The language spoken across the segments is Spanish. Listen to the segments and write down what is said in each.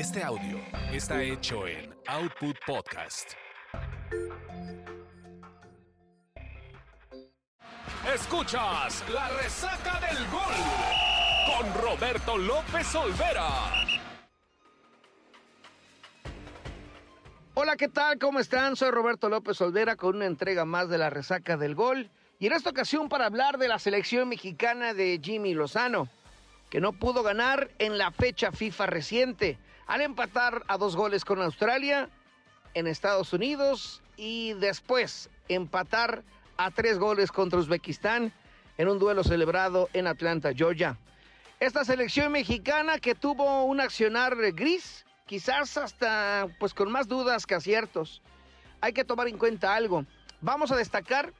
Este audio está hecho en Output Podcast. Escuchas la resaca del gol con Roberto López Olvera. Hola, ¿qué tal? ¿Cómo están? Soy Roberto López Olvera con una entrega más de la resaca del gol. Y en esta ocasión para hablar de la selección mexicana de Jimmy Lozano, que no pudo ganar en la fecha FIFA reciente, al empatar a dos goles con Australia en Estados Unidos y después empatar a tres goles contra Uzbekistán en un duelo celebrado en Atlanta, Georgia. Esta selección mexicana que tuvo un accionar gris, quizás hasta pues con más dudas que aciertos. Hay que tomar en cuenta algo. Vamos a destacar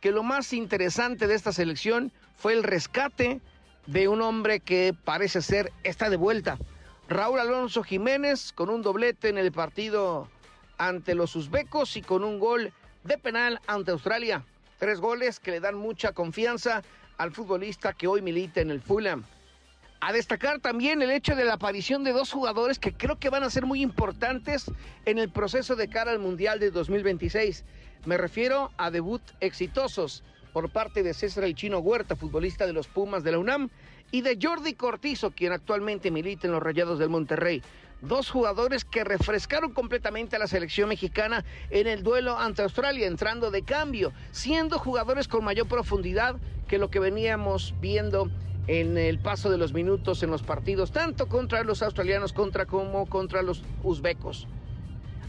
que lo más interesante de esta selección fue el rescate de un hombre que parece ser está de vuelta. Raúl Alonso Jiménez con un doblete en el partido ante los uzbecos y con un gol de penal ante Australia. Tres goles que le dan mucha confianza al futbolista que hoy milita en el Fulham. A destacar también el hecho de la aparición de dos jugadores que creo que van a ser muy importantes en el proceso de cara al Mundial de 2026. Me refiero a debut exitosos por parte de César El Chino Huerta, futbolista de los Pumas de la UNAM, y de Jordi Cortizo, quien actualmente milita en los Rayados del Monterrey. Dos jugadores que refrescaron completamente a la selección mexicana en el duelo ante Australia, entrando de cambio, siendo jugadores con mayor profundidad que lo que veníamos viendo en el paso de los minutos en los partidos, tanto contra los australianos contra como contra los uzbecos.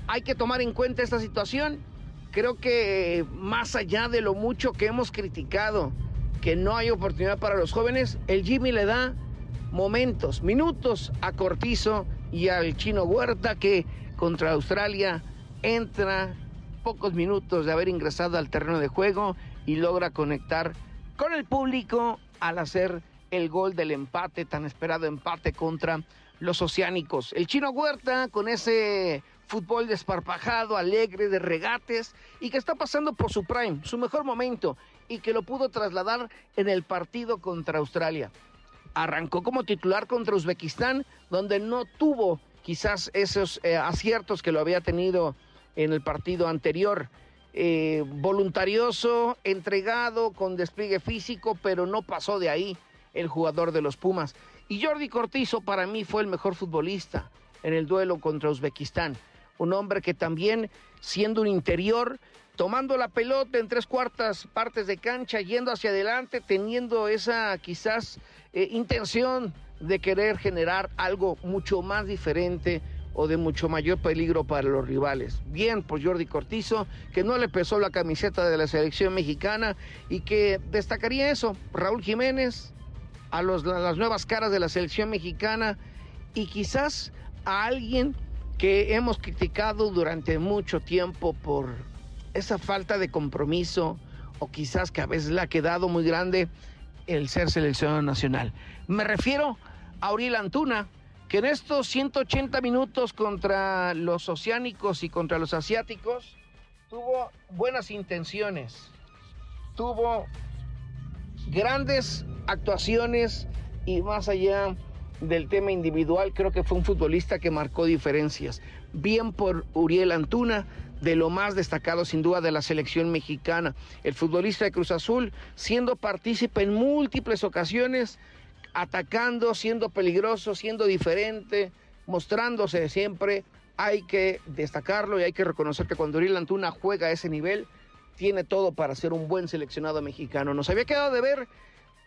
Hay que tomar en cuenta esta situación. Creo que más allá de lo mucho que hemos criticado, que no hay oportunidad para los jóvenes, el Jimmy le da momentos, minutos a Cortizo y al chino Huerta que contra Australia entra pocos minutos de haber ingresado al terreno de juego y logra conectar con el público al hacer el gol del empate, tan esperado empate contra los oceánicos. El chino Huerta con ese fútbol desparpajado, alegre, de regates y que está pasando por su prime, su mejor momento y que lo pudo trasladar en el partido contra Australia. Arrancó como titular contra Uzbekistán, donde no tuvo quizás esos eh, aciertos que lo había tenido en el partido anterior. Eh, voluntarioso, entregado, con despliegue físico, pero no pasó de ahí el jugador de los Pumas. Y Jordi Cortizo para mí fue el mejor futbolista en el duelo contra Uzbekistán. Un hombre que también, siendo un interior, tomando la pelota en tres cuartas partes de cancha, yendo hacia adelante, teniendo esa quizás eh, intención de querer generar algo mucho más diferente o de mucho mayor peligro para los rivales. Bien por Jordi Cortizo, que no le pesó la camiseta de la selección mexicana y que destacaría eso, Raúl Jiménez, a, los, a las nuevas caras de la selección mexicana y quizás a alguien que hemos criticado durante mucho tiempo por esa falta de compromiso o quizás que a veces le ha quedado muy grande el ser seleccionado nacional. Me refiero a Uriel Antuna, que en estos 180 minutos contra los oceánicos y contra los asiáticos tuvo buenas intenciones, tuvo grandes actuaciones y más allá del tema individual, creo que fue un futbolista que marcó diferencias. Bien por Uriel Antuna, de lo más destacado sin duda de la selección mexicana. El futbolista de Cruz Azul, siendo partícipe en múltiples ocasiones, atacando, siendo peligroso, siendo diferente, mostrándose siempre. Hay que destacarlo y hay que reconocer que cuando Uriel Antuna juega a ese nivel, tiene todo para ser un buen seleccionado mexicano. Nos había quedado de ver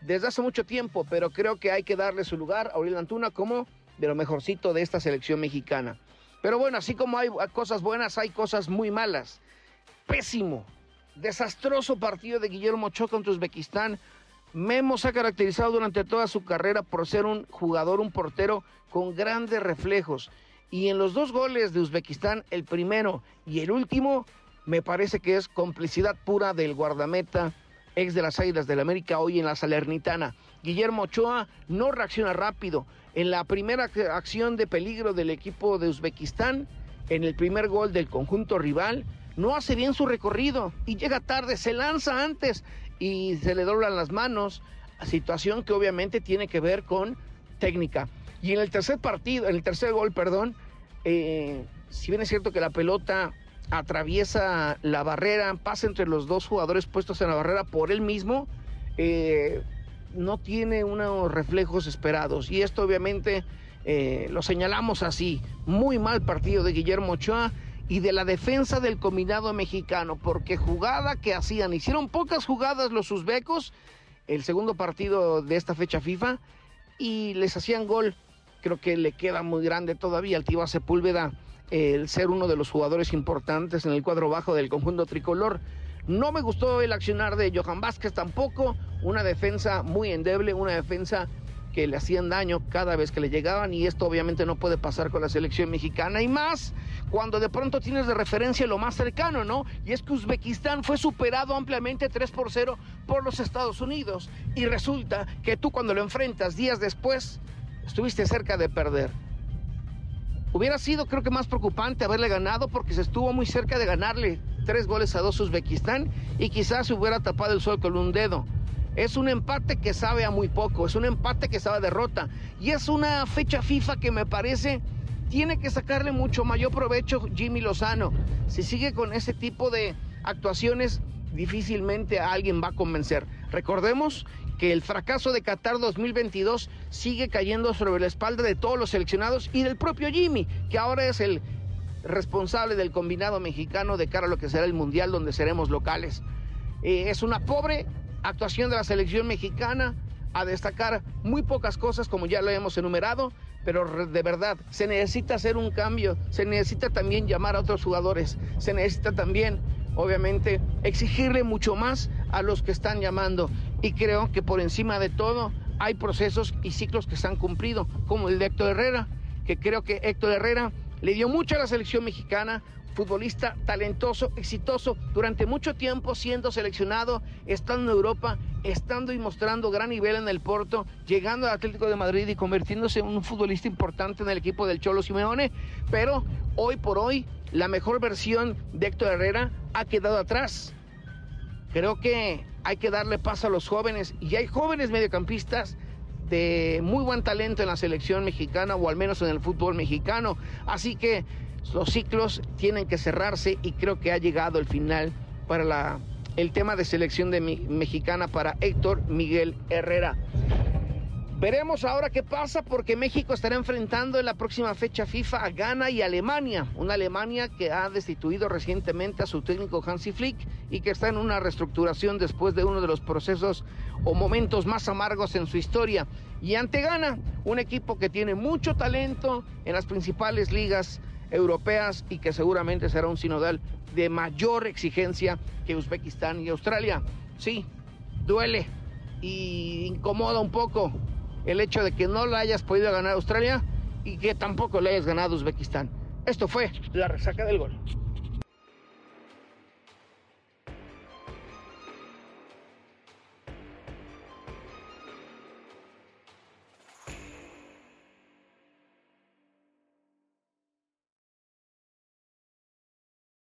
desde hace mucho tiempo, pero creo que hay que darle su lugar a Uriel Antuna como de lo mejorcito de esta selección mexicana. Pero bueno, así como hay cosas buenas, hay cosas muy malas. Pésimo, desastroso partido de Guillermo Ochoa contra Uzbekistán. Memo se ha caracterizado durante toda su carrera por ser un jugador, un portero con grandes reflejos. Y en los dos goles de Uzbekistán, el primero y el último, me parece que es complicidad pura del guardameta ex de las Águilas del América, hoy en la Salernitana. Guillermo Ochoa no reacciona rápido. En la primera acción de peligro del equipo de Uzbekistán, en el primer gol del conjunto rival, no hace bien su recorrido y llega tarde, se lanza antes y se le doblan las manos, situación que obviamente tiene que ver con técnica. Y en el tercer partido, en el tercer gol, perdón, Eh, si bien es cierto que la pelota atraviesa la barrera, pasa entre los dos jugadores puestos en la barrera por él mismo, eh, no tiene unos reflejos esperados. Y esto obviamente eh, lo señalamos así. Muy mal partido de Guillermo Ochoa y de la defensa del combinado mexicano, porque jugada que hacían, hicieron pocas jugadas los uzbecos, el segundo partido de esta fecha FIFA, y les hacían gol. Creo que le queda muy grande todavía al Tiva Sepúlveda el ser uno de los jugadores importantes en el cuadro bajo del conjunto tricolor. No me gustó el accionar de Johan Vázquez tampoco, una defensa muy endeble, una defensa que le hacían daño cada vez que le llegaban y esto obviamente no puede pasar con la selección mexicana y más cuando de pronto tienes de referencia lo más cercano, ¿no? Y es que Uzbekistán fue superado ampliamente 3 por 0 por los Estados Unidos y resulta que tú cuando lo enfrentas días después estuviste cerca de perder. Hubiera sido creo que más preocupante haberle ganado porque se estuvo muy cerca de ganarle tres goles a dos Uzbekistán y quizás se hubiera tapado el sol con un dedo. Es un empate que sabe a muy poco, es un empate que sabe a derrota. Y es una fecha FIFA que me parece tiene que sacarle mucho mayor provecho Jimmy Lozano. Si sigue con ese tipo de actuaciones, difícilmente alguien va a convencer. Recordemos que el fracaso de Qatar 2022 sigue cayendo sobre la espalda de todos los seleccionados y del propio Jimmy, que ahora es el responsable del combinado mexicano de cara a lo que será el Mundial donde seremos locales. Eh, es una pobre actuación de la selección mexicana, a destacar muy pocas cosas como ya lo hemos enumerado, pero de verdad se necesita hacer un cambio, se necesita también llamar a otros jugadores, se necesita también, obviamente, exigirle mucho más a los que están llamando. Y creo que por encima de todo hay procesos y ciclos que se han cumplido, como el de Héctor Herrera, que creo que Héctor Herrera le dio mucho a la selección mexicana, futbolista talentoso, exitoso, durante mucho tiempo siendo seleccionado, estando en Europa, estando y mostrando gran nivel en el Porto, llegando al Atlético de Madrid y convirtiéndose en un futbolista importante en el equipo del Cholo Simeone, pero hoy por hoy la mejor versión de Héctor Herrera ha quedado atrás. Creo que hay que darle paso a los jóvenes y hay jóvenes mediocampistas de muy buen talento en la selección mexicana o al menos en el fútbol mexicano. Así que los ciclos tienen que cerrarse y creo que ha llegado el final para el tema de selección mexicana para Héctor Miguel Herrera. Veremos ahora qué pasa porque México estará enfrentando en la próxima fecha FIFA a Ghana y Alemania, una Alemania que ha destituido recientemente a su técnico Hansi Flick y que está en una reestructuración después de uno de los procesos o momentos más amargos en su historia. Y ante Ghana, un equipo que tiene mucho talento en las principales ligas europeas y que seguramente será un sinodal de mayor exigencia que Uzbekistán y Australia. Sí, duele y incomoda un poco el hecho de que no la hayas podido ganar Australia y que tampoco le hayas ganado Uzbekistán. Esto fue la resaca del gol.